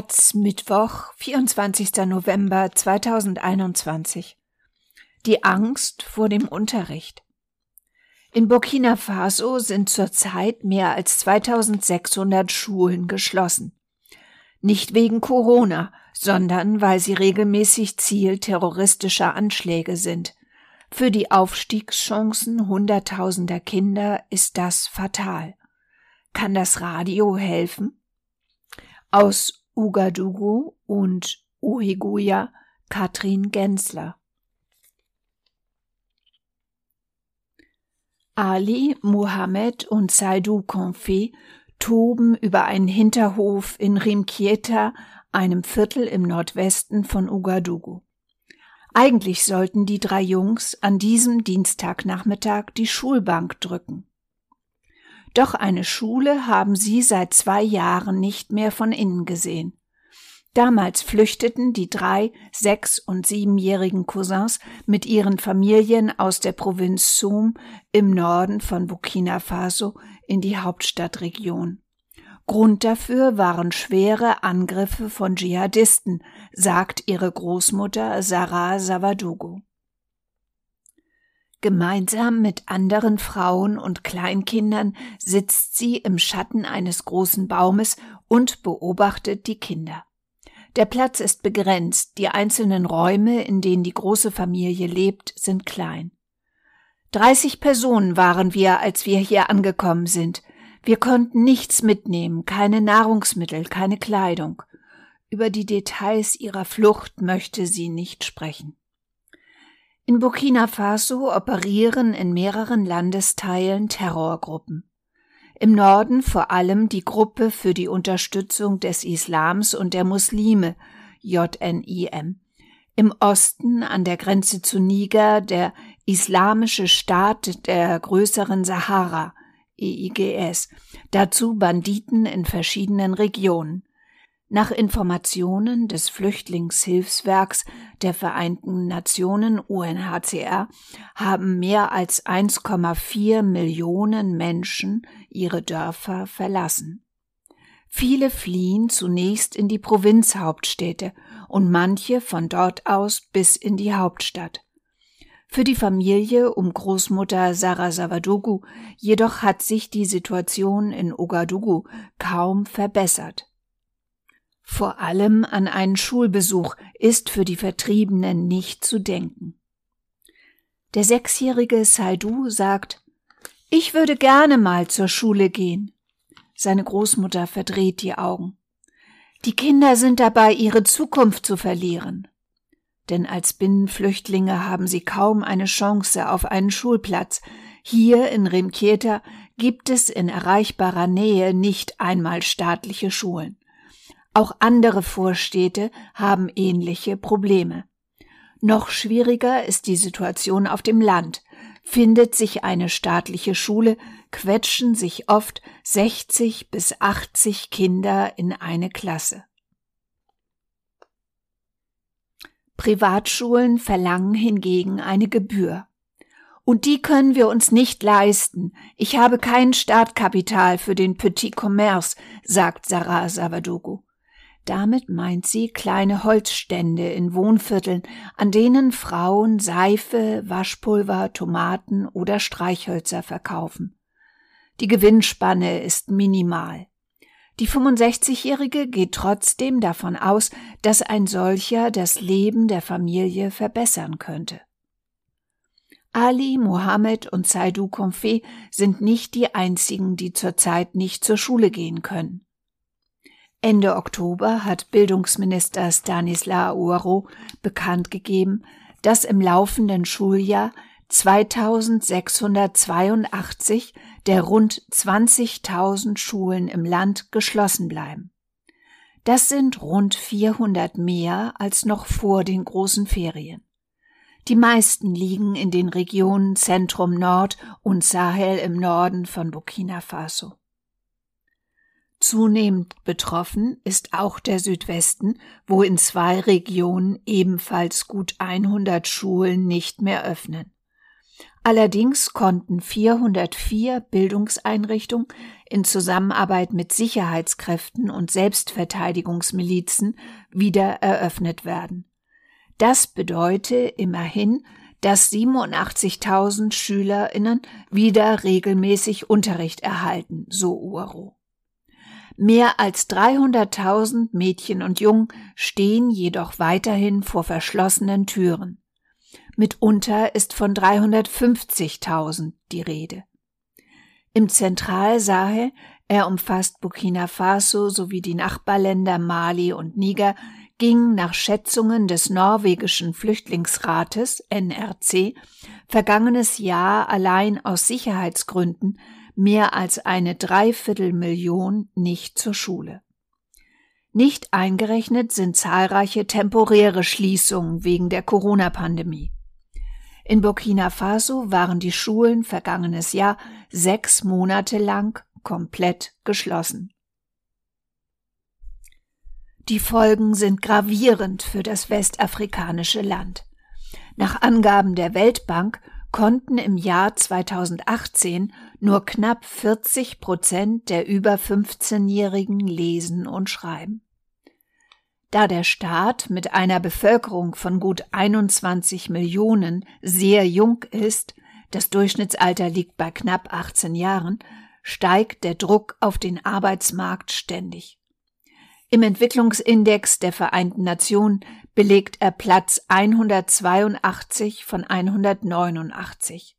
Taz Mittwoch, 24. November 2021. Die Angst vor dem Unterricht. In Burkina Faso sind zurzeit mehr als 2600 Schulen geschlossen. Nicht wegen Corona, sondern weil sie regelmäßig Ziel terroristischer Anschläge sind. Für die Aufstiegschancen hunderttausender Kinder ist das fatal. Kann das Radio helfen? Aus Ouagadougou und Uheguya Katrin Gensler. Ali, Mohammed und Saidou Konfe toben über einen Hinterhof in Rimkieta, einem Viertel im Nordwesten von Ouagadougou. Eigentlich sollten die drei Jungs an diesem Dienstagnachmittag die Schulbank drücken. Doch eine Schule haben sie seit zwei Jahren nicht mehr von innen gesehen. Damals flüchteten die drei, sechs und siebenjährigen Cousins mit ihren Familien aus der Provinz Soum im Norden von Burkina Faso in die Hauptstadtregion. Grund dafür waren schwere Angriffe von Dschihadisten, sagt ihre Großmutter Sarah Savadogo. Gemeinsam mit anderen Frauen und Kleinkindern sitzt sie im Schatten eines großen Baumes und beobachtet die Kinder. Der Platz ist begrenzt, die einzelnen Räume, in denen die große Familie lebt, sind klein. Dreißig Personen waren wir, als wir hier angekommen sind. Wir konnten nichts mitnehmen, keine Nahrungsmittel, keine Kleidung. Über die Details ihrer Flucht möchte sie nicht sprechen. In Burkina Faso operieren in mehreren Landesteilen Terrorgruppen. Im Norden vor allem die Gruppe für die Unterstützung des Islams und der Muslime JNIM. Im Osten an der Grenze zu Niger der Islamische Staat der größeren Sahara EIGS, dazu Banditen in verschiedenen Regionen. Nach Informationen des Flüchtlingshilfswerks der Vereinten Nationen UNHCR haben mehr als 1,4 Millionen Menschen ihre Dörfer verlassen. Viele fliehen zunächst in die Provinzhauptstädte und manche von dort aus bis in die Hauptstadt. Für die Familie um Großmutter Sarah Savadogu jedoch hat sich die Situation in Ouagadougou kaum verbessert. Vor allem an einen Schulbesuch ist für die Vertriebenen nicht zu denken. Der sechsjährige Saidu sagt, ich würde gerne mal zur Schule gehen. Seine Großmutter verdreht die Augen. Die Kinder sind dabei, ihre Zukunft zu verlieren. Denn als Binnenflüchtlinge haben sie kaum eine Chance auf einen Schulplatz. Hier in Rimkieta gibt es in erreichbarer Nähe nicht einmal staatliche Schulen. Auch andere Vorstädte haben ähnliche Probleme. Noch schwieriger ist die Situation auf dem Land. Findet sich eine staatliche Schule, quetschen sich oft 60 bis 80 Kinder in eine Klasse. Privatschulen verlangen hingegen eine Gebühr. Und die können wir uns nicht leisten. Ich habe kein Startkapital für den Petit Commerce, sagt Sarah Savadogo. Damit meint sie kleine Holzstände in Wohnvierteln, an denen Frauen Seife, Waschpulver, Tomaten oder Streichhölzer verkaufen. Die Gewinnspanne ist minimal. Die 65-Jährige geht trotzdem davon aus, dass ein solcher das Leben der Familie verbessern könnte. Ali, Mohammed und Saidu Konfe sind nicht die einzigen, die zurzeit nicht zur Schule gehen können. Ende Oktober hat Bildungsminister Stanisla Uaro bekannt gegeben, dass im laufenden Schuljahr 2682 der rund 20.000 Schulen im Land geschlossen bleiben. Das sind rund 400 mehr als noch vor den großen Ferien. Die meisten liegen in den Regionen Zentrum Nord und Sahel im Norden von Burkina Faso. Zunehmend betroffen ist auch der Südwesten, wo in zwei Regionen ebenfalls gut 100 Schulen nicht mehr öffnen. Allerdings konnten 404 Bildungseinrichtungen in Zusammenarbeit mit Sicherheitskräften und Selbstverteidigungsmilizen wieder eröffnet werden. Das bedeute immerhin, dass 87.000 SchülerInnen wieder regelmäßig Unterricht erhalten, so Uero. Mehr als 300.000 Mädchen und Jungen stehen jedoch weiterhin vor verschlossenen Türen. Mitunter ist von 350.000 die Rede. Im Zentralsahel, er umfasst Burkina Faso sowie die Nachbarländer Mali und Niger, ging nach Schätzungen des norwegischen Flüchtlingsrates NRC vergangenes Jahr allein aus Sicherheitsgründen mehr als eine Dreiviertelmillion nicht zur Schule. Nicht eingerechnet sind zahlreiche temporäre Schließungen wegen der Corona-Pandemie. In Burkina Faso waren die Schulen vergangenes Jahr sechs Monate lang komplett geschlossen. Die Folgen sind gravierend für das westafrikanische Land. Nach Angaben der Weltbank konnten im Jahr 2018 nur knapp 40 Prozent der über 15-Jährigen lesen und schreiben. Da der Staat mit einer Bevölkerung von gut 21 Millionen sehr jung ist, das Durchschnittsalter liegt bei knapp 18 Jahren, steigt der Druck auf den Arbeitsmarkt ständig. Im Entwicklungsindex der Vereinten Nationen belegt er Platz 182 von 189.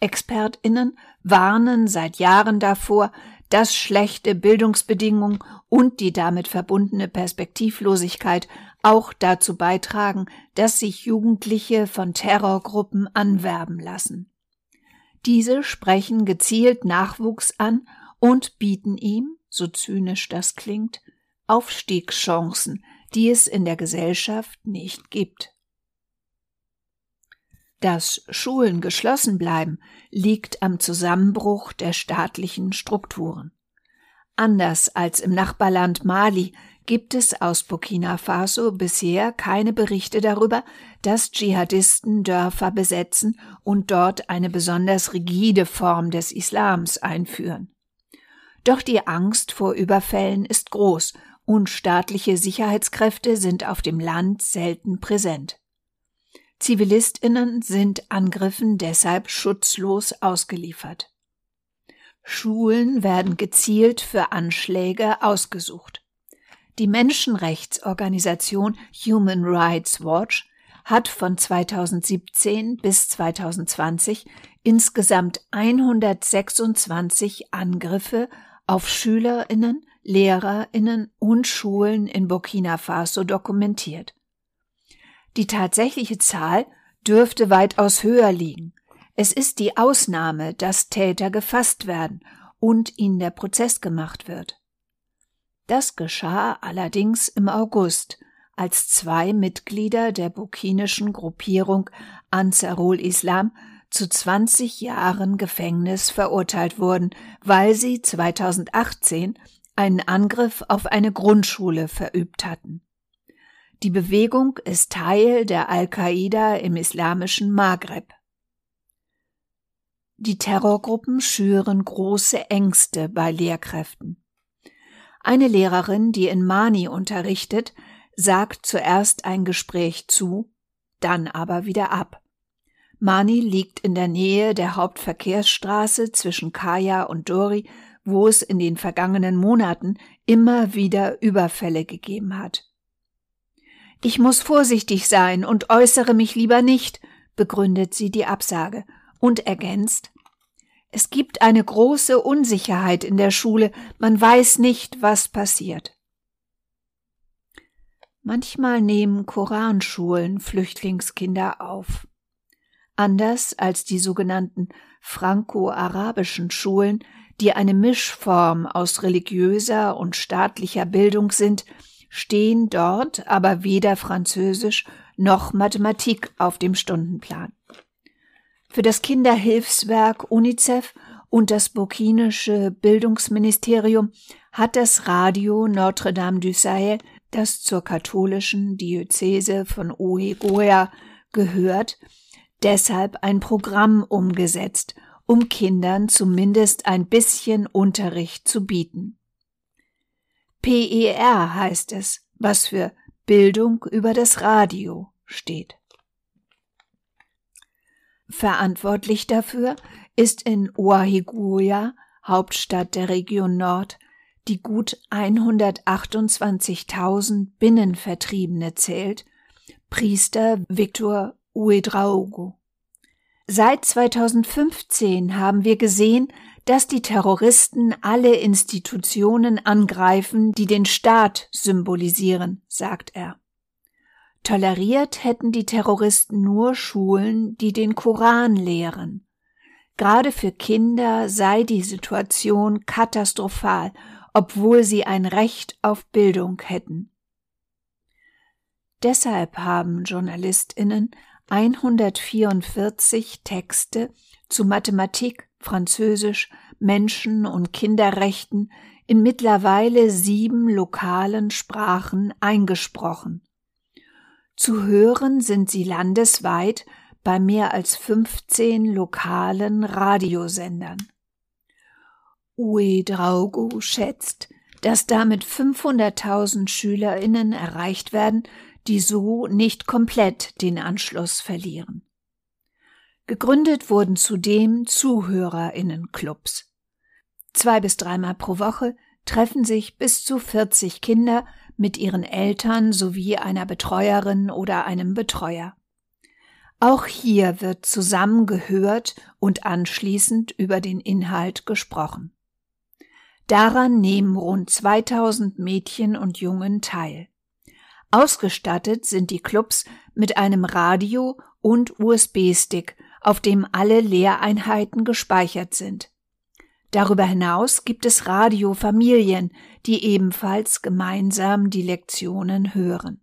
Expertinnen warnen seit Jahren davor, dass schlechte Bildungsbedingungen und die damit verbundene Perspektivlosigkeit auch dazu beitragen, dass sich Jugendliche von Terrorgruppen anwerben lassen. Diese sprechen gezielt Nachwuchs an und bieten ihm, so zynisch das klingt, Aufstiegschancen, die es in der Gesellschaft nicht gibt. Dass Schulen geschlossen bleiben, liegt am Zusammenbruch der staatlichen Strukturen. Anders als im Nachbarland Mali gibt es aus Burkina Faso bisher keine Berichte darüber, dass Dschihadisten Dörfer besetzen und dort eine besonders rigide Form des Islams einführen. Doch die Angst vor Überfällen ist groß und staatliche Sicherheitskräfte sind auf dem Land selten präsent. Zivilistinnen sind Angriffen deshalb schutzlos ausgeliefert. Schulen werden gezielt für Anschläge ausgesucht. Die Menschenrechtsorganisation Human Rights Watch hat von 2017 bis 2020 insgesamt 126 Angriffe auf Schülerinnen, Lehrerinnen und Schulen in Burkina Faso dokumentiert. Die tatsächliche Zahl dürfte weitaus höher liegen. Es ist die Ausnahme, dass Täter gefasst werden und ihnen der Prozess gemacht wird. Das geschah allerdings im August, als zwei Mitglieder der burkinischen Gruppierung Ansarul Islam zu 20 Jahren Gefängnis verurteilt wurden, weil sie 2018 einen Angriff auf eine Grundschule verübt hatten. Die Bewegung ist Teil der Al-Qaida im islamischen Maghreb. Die Terrorgruppen schüren große Ängste bei Lehrkräften. Eine Lehrerin, die in Mani unterrichtet, sagt zuerst ein Gespräch zu, dann aber wieder ab. Mani liegt in der Nähe der Hauptverkehrsstraße zwischen Kaya und Dori wo es in den vergangenen Monaten immer wieder Überfälle gegeben hat. Ich muss vorsichtig sein und äußere mich lieber nicht, begründet sie die Absage und ergänzt Es gibt eine große Unsicherheit in der Schule, man weiß nicht, was passiert. Manchmal nehmen Koranschulen Flüchtlingskinder auf. Anders als die sogenannten franco-arabischen Schulen die eine Mischform aus religiöser und staatlicher Bildung sind, stehen dort aber weder Französisch noch Mathematik auf dem Stundenplan. Für das Kinderhilfswerk UNICEF und das burkinische Bildungsministerium hat das Radio Notre Dame du Sahel, das zur katholischen Diözese von Oegoea gehört, deshalb ein Programm umgesetzt, um Kindern zumindest ein bisschen Unterricht zu bieten. PER heißt es, was für Bildung über das Radio steht. Verantwortlich dafür ist in Oahiguya, Hauptstadt der Region Nord, die gut 128.000 Binnenvertriebene zählt, Priester Victor Uedraogo. Seit 2015 haben wir gesehen, dass die Terroristen alle Institutionen angreifen, die den Staat symbolisieren, sagt er. Toleriert hätten die Terroristen nur Schulen, die den Koran lehren. Gerade für Kinder sei die Situation katastrophal, obwohl sie ein Recht auf Bildung hätten. Deshalb haben Journalistinnen 144 Texte zu Mathematik, Französisch, Menschen- und Kinderrechten in mittlerweile sieben lokalen Sprachen eingesprochen. Zu hören sind sie landesweit bei mehr als 15 lokalen Radiosendern. Ue Draugo schätzt, dass damit 500.000 SchülerInnen erreicht werden, die so nicht komplett den Anschluss verlieren. Gegründet wurden zudem ZuhörerInnenclubs. Zwei bis dreimal pro Woche treffen sich bis zu 40 Kinder mit ihren Eltern sowie einer Betreuerin oder einem Betreuer. Auch hier wird zusammengehört und anschließend über den Inhalt gesprochen. Daran nehmen rund 2000 Mädchen und Jungen teil. Ausgestattet sind die Clubs mit einem Radio und USB-Stick, auf dem alle Lehreinheiten gespeichert sind. Darüber hinaus gibt es Radiofamilien, die ebenfalls gemeinsam die Lektionen hören.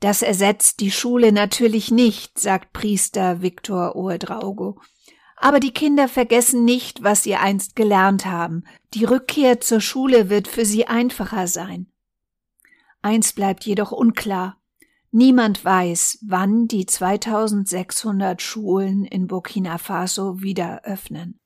Das ersetzt die Schule natürlich nicht, sagt Priester Viktor Oedraugo. Aber die Kinder vergessen nicht, was sie einst gelernt haben. Die Rückkehr zur Schule wird für sie einfacher sein. Eins bleibt jedoch unklar. Niemand weiß, wann die 2600 Schulen in Burkina Faso wieder öffnen.